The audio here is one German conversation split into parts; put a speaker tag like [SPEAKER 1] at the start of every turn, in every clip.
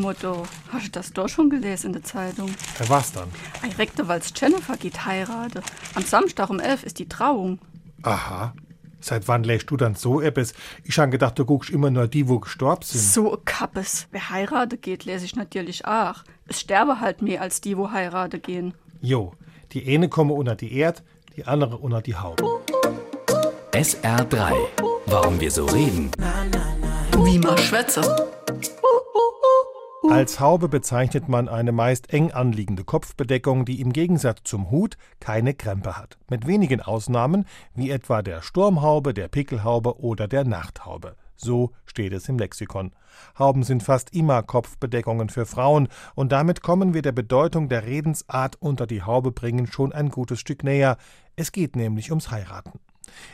[SPEAKER 1] Motto, hast du das doch schon gelesen in der Zeitung?
[SPEAKER 2] Ja, was dann?
[SPEAKER 1] Ei Rektor, weil's Jennifer geht heirate. Am Samstag um elf ist die Trauung.
[SPEAKER 2] Aha. Seit wann lässt du dann so etwas? Ich han gedacht, du guckst immer nur die, wo gestorben sind.
[SPEAKER 1] So ein Kappes. Wer heirate geht, lese ich natürlich auch. Es sterbe halt mehr als die, wo heirate gehen.
[SPEAKER 2] Jo, die eine komme unter die Erd, die andere unter die Haube.
[SPEAKER 3] SR3. Warum wir so reden.
[SPEAKER 1] Wie man schwätze.
[SPEAKER 2] Als Haube bezeichnet man eine meist eng anliegende Kopfbedeckung, die im Gegensatz zum Hut keine Krempe hat. Mit wenigen Ausnahmen, wie etwa der Sturmhaube, der Pickelhaube oder der Nachthaube. So steht es im Lexikon. Hauben sind fast immer Kopfbedeckungen für Frauen, und damit kommen wir der Bedeutung der Redensart unter die Haube bringen schon ein gutes Stück näher. Es geht nämlich ums Heiraten.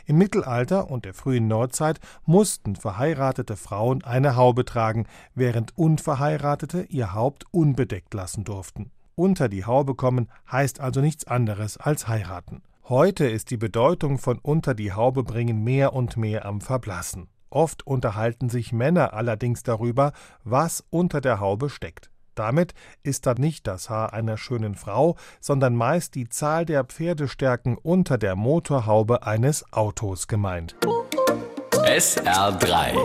[SPEAKER 2] Im Mittelalter und der frühen Neuzeit mussten verheiratete Frauen eine Haube tragen, während Unverheiratete ihr Haupt unbedeckt lassen durften. Unter die Haube kommen heißt also nichts anderes als heiraten. Heute ist die Bedeutung von unter die Haube bringen mehr und mehr am Verblassen. Oft unterhalten sich Männer allerdings darüber, was unter der Haube steckt. Damit ist dann nicht das Haar einer schönen Frau, sondern meist die Zahl der Pferdestärken unter der Motorhaube eines Autos gemeint.
[SPEAKER 3] SR3.